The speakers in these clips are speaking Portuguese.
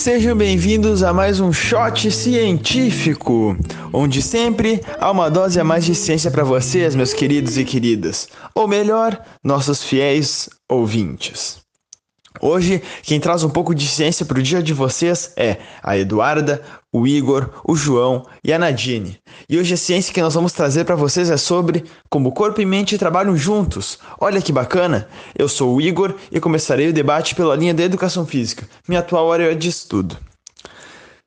Sejam bem-vindos a mais um Shot Científico, onde sempre há uma dose a mais de ciência para vocês, meus queridos e queridas, ou melhor, nossos fiéis ouvintes. Hoje, quem traz um pouco de ciência para o dia de vocês é a Eduarda, o Igor, o João e a Nadine. E hoje a ciência que nós vamos trazer para vocês é sobre como corpo e mente trabalham juntos. Olha que bacana! Eu sou o Igor e começarei o debate pela linha da educação física, minha atual área de estudo.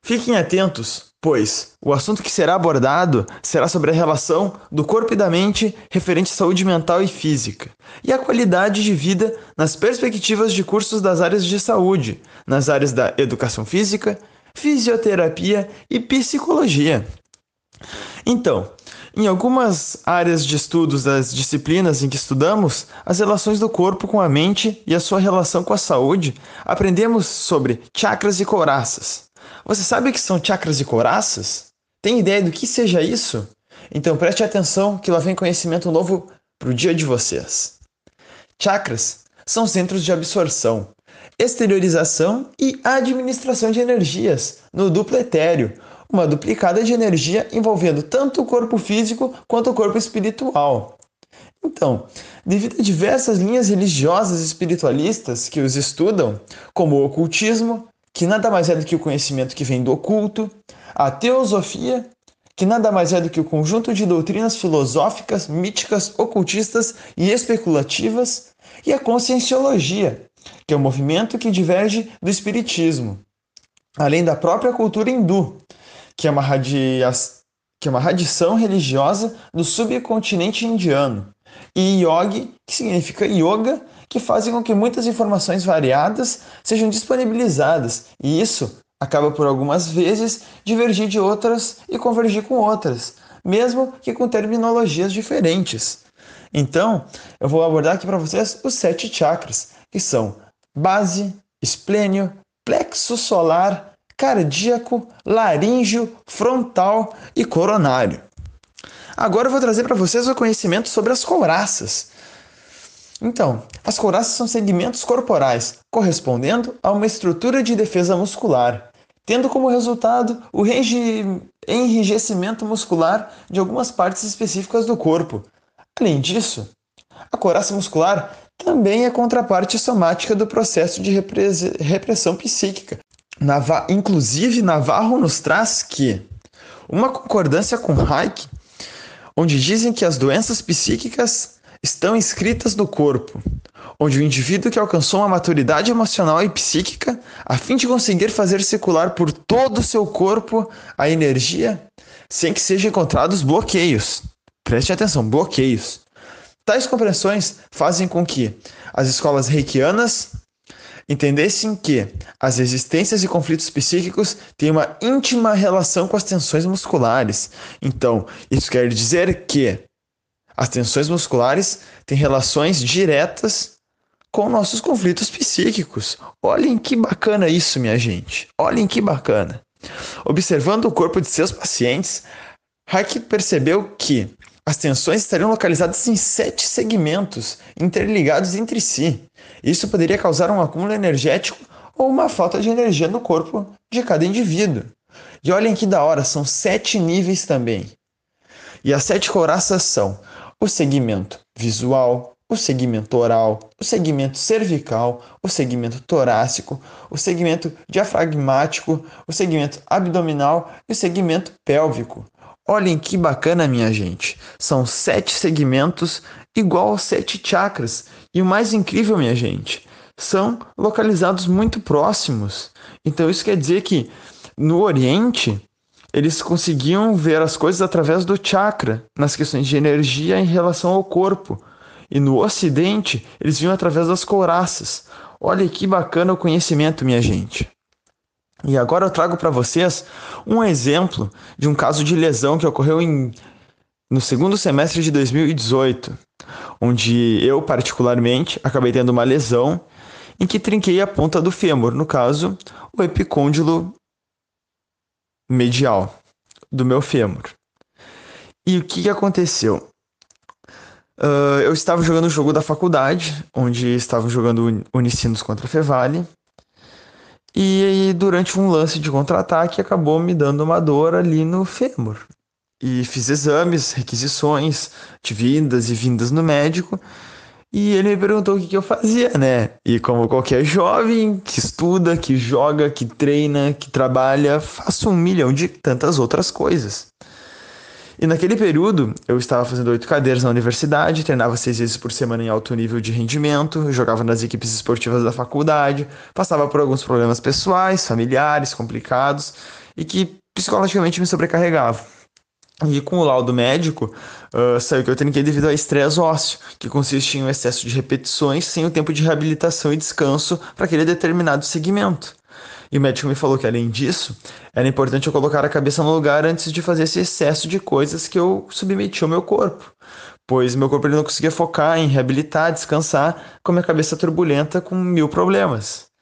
Fiquem atentos, pois o assunto que será abordado será sobre a relação do corpo e da mente referente à saúde mental e física, e a qualidade de vida nas perspectivas de cursos das áreas de saúde, nas áreas da educação física, fisioterapia e psicologia. Então, em algumas áreas de estudos das disciplinas em que estudamos as relações do corpo com a mente e a sua relação com a saúde, aprendemos sobre chakras e couraças. Você sabe o que são chakras e couraças? Tem ideia do que seja isso? Então preste atenção que lá vem conhecimento novo para o dia de vocês. Chakras são centros de absorção, exteriorização e administração de energias no duplo etéreo, uma duplicada de energia envolvendo tanto o corpo físico quanto o corpo espiritual. Então, devido a diversas linhas religiosas e espiritualistas que os estudam, como o ocultismo, que nada mais é do que o conhecimento que vem do oculto, a teosofia, que nada mais é do que o conjunto de doutrinas filosóficas, míticas, ocultistas e especulativas, e a conscienciologia, que é o um movimento que diverge do espiritismo, além da própria cultura hindu, que é uma, radia... que é uma radição religiosa do subcontinente indiano, e yogi, que significa yoga, que fazem com que muitas informações variadas sejam disponibilizadas, e isso acaba por algumas vezes divergir de outras e convergir com outras, mesmo que com terminologias diferentes. Então, eu vou abordar aqui para vocês os sete chakras, que são base, esplênio, plexo solar, cardíaco, laríngeo, frontal e coronário. Agora eu vou trazer para vocês o conhecimento sobre as couraças, então, as couraças são segmentos corporais correspondendo a uma estrutura de defesa muscular, tendo como resultado o enrijecimento muscular de algumas partes específicas do corpo. Além disso, a couraça muscular também é contraparte somática do processo de repressão psíquica. Nava inclusive, Navarro nos traz que uma concordância com Hayek, onde dizem que as doenças psíquicas estão inscritas no corpo, onde o indivíduo que alcançou uma maturidade emocional e psíquica, a fim de conseguir fazer circular por todo o seu corpo a energia, sem que sejam encontrados bloqueios. Preste atenção, bloqueios. Tais compreensões fazem com que as escolas reikianas entendessem que as resistências e conflitos psíquicos têm uma íntima relação com as tensões musculares. Então, isso quer dizer que as tensões musculares têm relações diretas com nossos conflitos psíquicos. Olhem que bacana isso, minha gente. Olhem que bacana. Observando o corpo de seus pacientes, Hayek percebeu que as tensões estariam localizadas em sete segmentos interligados entre si. Isso poderia causar um acúmulo energético ou uma falta de energia no corpo de cada indivíduo. E olhem que da hora, são sete níveis também. E as sete couraças são o segmento visual, o segmento oral, o segmento cervical, o segmento torácico, o segmento diafragmático, o segmento abdominal e o segmento pélvico. Olhem que bacana, minha gente. São sete segmentos igual aos sete chakras. E o mais incrível, minha gente, são localizados muito próximos. Então isso quer dizer que no Oriente eles conseguiam ver as coisas através do chakra, nas questões de energia em relação ao corpo. E no ocidente, eles viam através das couraças. Olha que bacana o conhecimento, minha gente. E agora eu trago para vocês um exemplo de um caso de lesão que ocorreu em, no segundo semestre de 2018, onde eu, particularmente, acabei tendo uma lesão em que trinquei a ponta do fêmur, no caso, o epicôndilo medial do meu fêmur. E o que, que aconteceu? Uh, eu estava jogando o jogo da faculdade, onde estavam jogando Unicinos contra Fevale. E durante um lance de contra-ataque acabou me dando uma dor ali no fêmur. E fiz exames, requisições de vindas e vindas no médico. E ele me perguntou o que, que eu fazia, né? E como qualquer jovem que estuda, que joga, que treina, que trabalha, faço um milhão de tantas outras coisas. E naquele período, eu estava fazendo oito cadeiras na universidade, treinava seis vezes por semana em alto nível de rendimento, jogava nas equipes esportivas da faculdade, passava por alguns problemas pessoais, familiares, complicados e que psicologicamente me sobrecarregavam. E com o laudo médico, uh, saiu que eu trinquei devido a estresse ósseo, que consiste em um excesso de repetições sem o tempo de reabilitação e descanso para aquele determinado segmento. E o médico me falou que, além disso, era importante eu colocar a cabeça no lugar antes de fazer esse excesso de coisas que eu submeti ao meu corpo. Pois meu corpo ele não conseguia focar em reabilitar, descansar, com a minha cabeça turbulenta com mil problemas.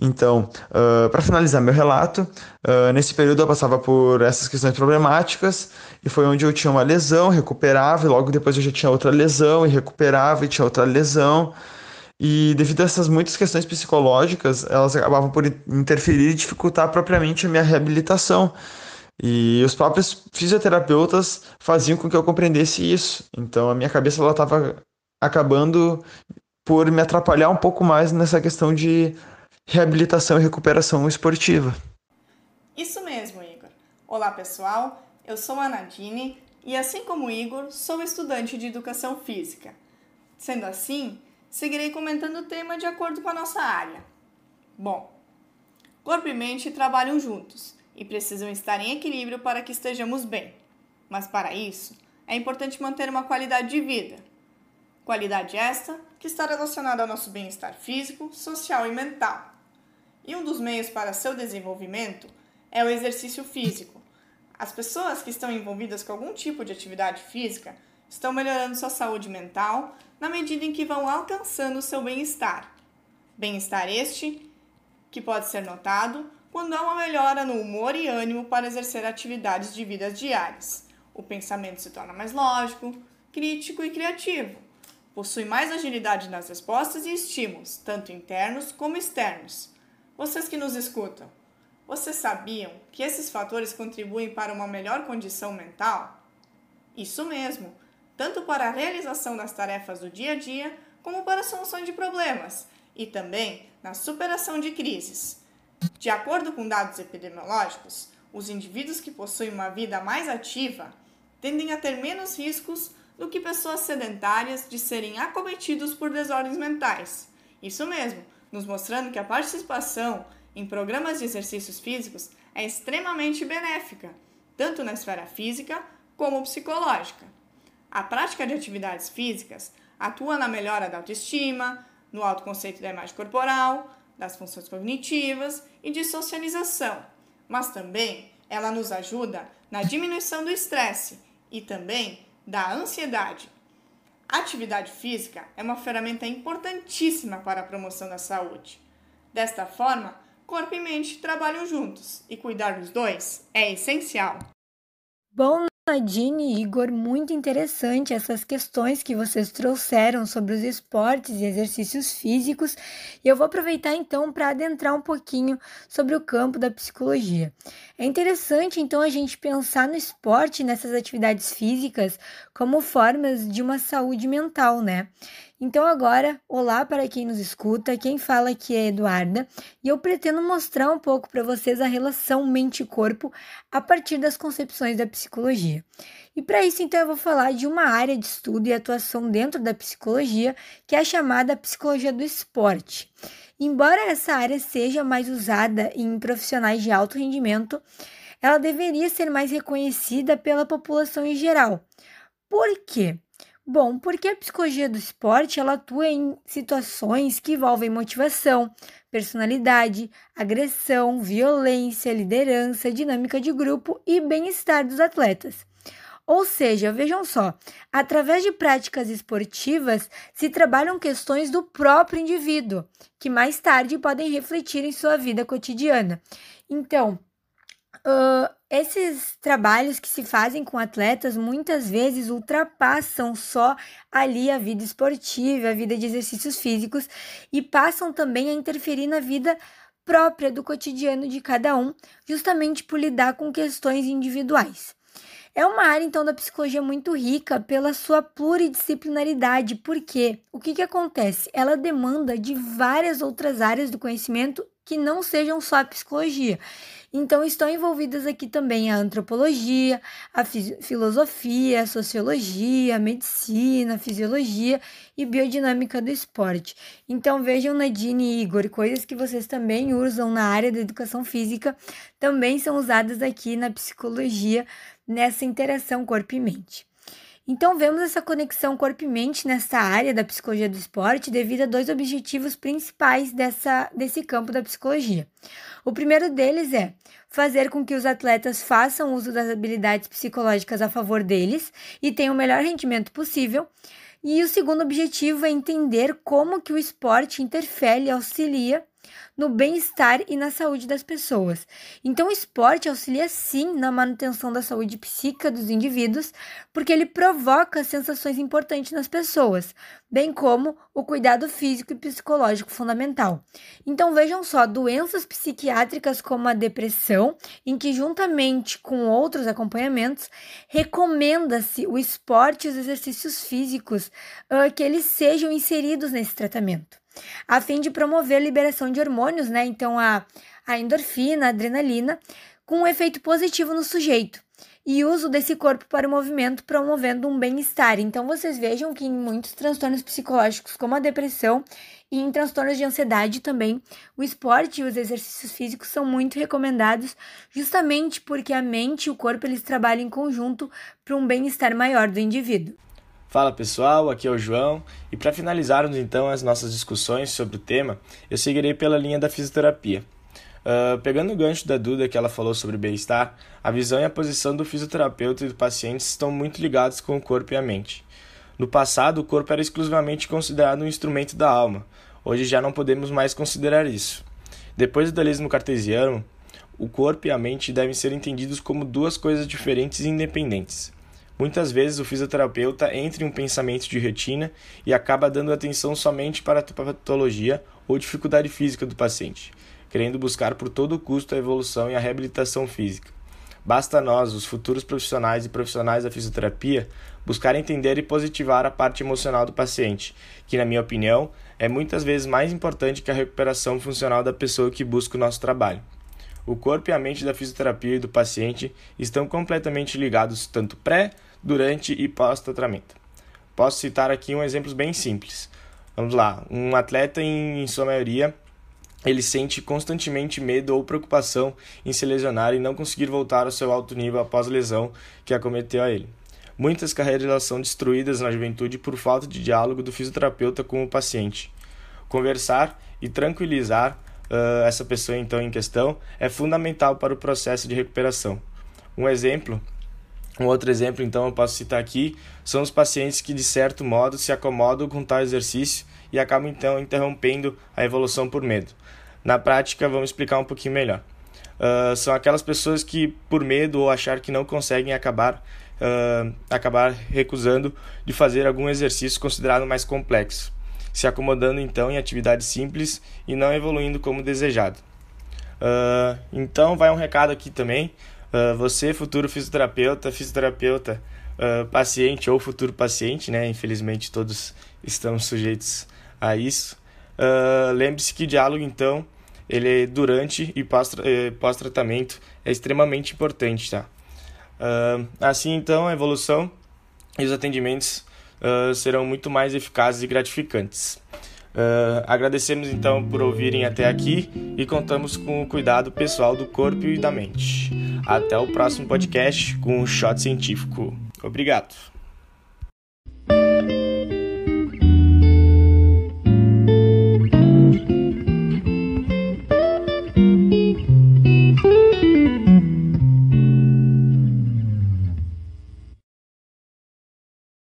Então, uh, para finalizar meu relato, uh, nesse período eu passava por essas questões problemáticas e foi onde eu tinha uma lesão, recuperava, e logo depois eu já tinha outra lesão, e recuperava e tinha outra lesão. E devido a essas muitas questões psicológicas, elas acabavam por interferir e dificultar propriamente a minha reabilitação. E os próprios fisioterapeutas faziam com que eu compreendesse isso. Então a minha cabeça ela estava acabando por me atrapalhar um pouco mais nessa questão de reabilitação e recuperação esportiva. Isso mesmo, Igor. Olá, pessoal. Eu sou a Nadine e, assim como Igor, sou estudante de educação física. Sendo assim, seguirei comentando o tema de acordo com a nossa área. Bom, corpo e mente trabalham juntos e precisam estar em equilíbrio para que estejamos bem. Mas para isso, é importante manter uma qualidade de vida. Qualidade esta que está relacionada ao nosso bem-estar físico, social e mental. E um dos meios para seu desenvolvimento é o exercício físico. As pessoas que estão envolvidas com algum tipo de atividade física estão melhorando sua saúde mental na medida em que vão alcançando seu bem-estar. Bem-estar este que pode ser notado quando há uma melhora no humor e ânimo para exercer atividades de vida diárias. O pensamento se torna mais lógico, crítico e criativo. Possui mais agilidade nas respostas e estímulos, tanto internos como externos. Vocês que nos escutam, vocês sabiam que esses fatores contribuem para uma melhor condição mental? Isso mesmo! tanto para a realização das tarefas do dia a dia, como para a solução de problemas e também na superação de crises. De acordo com dados epidemiológicos, os indivíduos que possuem uma vida mais ativa tendem a ter menos riscos do que pessoas sedentárias de serem acometidos por desordens mentais. Isso mesmo, nos mostrando que a participação em programas de exercícios físicos é extremamente benéfica, tanto na esfera física como psicológica. A prática de atividades físicas atua na melhora da autoestima, no autoconceito da imagem corporal, das funções cognitivas e de socialização, mas também ela nos ajuda na diminuição do estresse e também da ansiedade. Atividade física é uma ferramenta importantíssima para a promoção da saúde. Desta forma, corpo e mente trabalham juntos e cuidar dos dois é essencial. Bom, Nadine e Igor, muito interessante essas questões que vocês trouxeram sobre os esportes e exercícios físicos. E eu vou aproveitar então para adentrar um pouquinho sobre o campo da psicologia. É interessante então a gente pensar no esporte, nessas atividades físicas, como formas de uma saúde mental, né? Então, agora, olá para quem nos escuta, quem fala aqui é Eduarda e eu pretendo mostrar um pouco para vocês a relação mente-corpo a partir das concepções da psicologia. E para isso, então, eu vou falar de uma área de estudo e atuação dentro da psicologia que é a chamada psicologia do esporte. Embora essa área seja mais usada em profissionais de alto rendimento, ela deveria ser mais reconhecida pela população em geral. Por quê? Bom, porque a psicologia do esporte ela atua em situações que envolvem motivação, personalidade, agressão, violência, liderança, dinâmica de grupo e bem-estar dos atletas. Ou seja, vejam só, através de práticas esportivas se trabalham questões do próprio indivíduo, que mais tarde podem refletir em sua vida cotidiana. Então, Uh, esses trabalhos que se fazem com atletas muitas vezes ultrapassam só ali a vida esportiva, a vida de exercícios físicos e passam também a interferir na vida própria do cotidiano de cada um, justamente por lidar com questões individuais. É uma área, então, da psicologia muito rica pela sua pluridisciplinaridade, porque o que, que acontece? Ela demanda de várias outras áreas do conhecimento que não sejam só a psicologia. Então, estão envolvidas aqui também a antropologia, a filosofia, a sociologia, a medicina, a fisiologia e biodinâmica do esporte. Então, vejam Nadine e Igor, coisas que vocês também usam na área da educação física, também são usadas aqui na psicologia, nessa interação corpo e mente. Então, vemos essa conexão corpo e mente nessa área da psicologia do esporte devido a dois objetivos principais dessa, desse campo da psicologia. O primeiro deles é fazer com que os atletas façam uso das habilidades psicológicas a favor deles e tenham o melhor rendimento possível. E o segundo objetivo é entender como que o esporte interfere e auxilia no bem-estar e na saúde das pessoas. Então, o esporte auxilia sim na manutenção da saúde psíquica dos indivíduos, porque ele provoca sensações importantes nas pessoas, bem como o cuidado físico e psicológico fundamental. Então, vejam só, doenças psiquiátricas como a depressão, em que juntamente com outros acompanhamentos, recomenda-se o esporte e os exercícios físicos uh, que eles sejam inseridos nesse tratamento a fim de promover a liberação de hormônios, né? Então, a, a endorfina, a adrenalina, com um efeito positivo no sujeito. E uso desse corpo para o movimento, promovendo um bem-estar. Então, vocês vejam que em muitos transtornos psicológicos, como a depressão, e em transtornos de ansiedade também, o esporte e os exercícios físicos são muito recomendados, justamente porque a mente e o corpo eles trabalham em conjunto para um bem-estar maior do indivíduo. Fala pessoal, aqui é o João e para finalizarmos então as nossas discussões sobre o tema, eu seguirei pela linha da fisioterapia. Uh, pegando o gancho da Duda que ela falou sobre bem-estar, a visão e a posição do fisioterapeuta e do paciente estão muito ligados com o corpo e a mente. No passado, o corpo era exclusivamente considerado um instrumento da alma, hoje já não podemos mais considerar isso. Depois do dualismo cartesiano, o corpo e a mente devem ser entendidos como duas coisas diferentes e independentes. Muitas vezes o fisioterapeuta entra em um pensamento de retina e acaba dando atenção somente para a patologia ou dificuldade física do paciente, querendo buscar por todo custo a evolução e a reabilitação física. Basta nós, os futuros profissionais e profissionais da fisioterapia, buscar entender e positivar a parte emocional do paciente, que, na minha opinião, é muitas vezes mais importante que a recuperação funcional da pessoa que busca o nosso trabalho. O corpo e a mente da fisioterapia e do paciente estão completamente ligados tanto pré, durante e pós-tratamento. Posso citar aqui um exemplo bem simples. Vamos lá, um atleta em, em sua maioria ele sente constantemente medo ou preocupação em se lesionar e não conseguir voltar ao seu alto nível após a lesão que acometeu a ele. Muitas carreiras são destruídas na juventude por falta de diálogo do fisioterapeuta com o paciente. Conversar e tranquilizar uh, essa pessoa então em questão é fundamental para o processo de recuperação. Um exemplo um outro exemplo, então, eu posso citar aqui, são os pacientes que, de certo modo, se acomodam com tal exercício e acabam, então, interrompendo a evolução por medo. Na prática, vamos explicar um pouquinho melhor. Uh, são aquelas pessoas que, por medo ou achar que não conseguem acabar, uh, acabar recusando de fazer algum exercício considerado mais complexo, se acomodando, então, em atividades simples e não evoluindo como desejado. Uh, então, vai um recado aqui também Uh, você, futuro fisioterapeuta, fisioterapeuta, uh, paciente ou futuro paciente, né? Infelizmente todos estamos sujeitos a isso. Lembre-se que diálogo, então, ele durante e eh, pós-tratamento é extremamente importante, tá? assim, então, a evolução e os atendimentos serão muito mais eficazes e gratificantes. Uh, agradecemos então por ouvirem até aqui e contamos com o cuidado pessoal do corpo e da mente. Até o próximo podcast com um shot científico. Obrigado.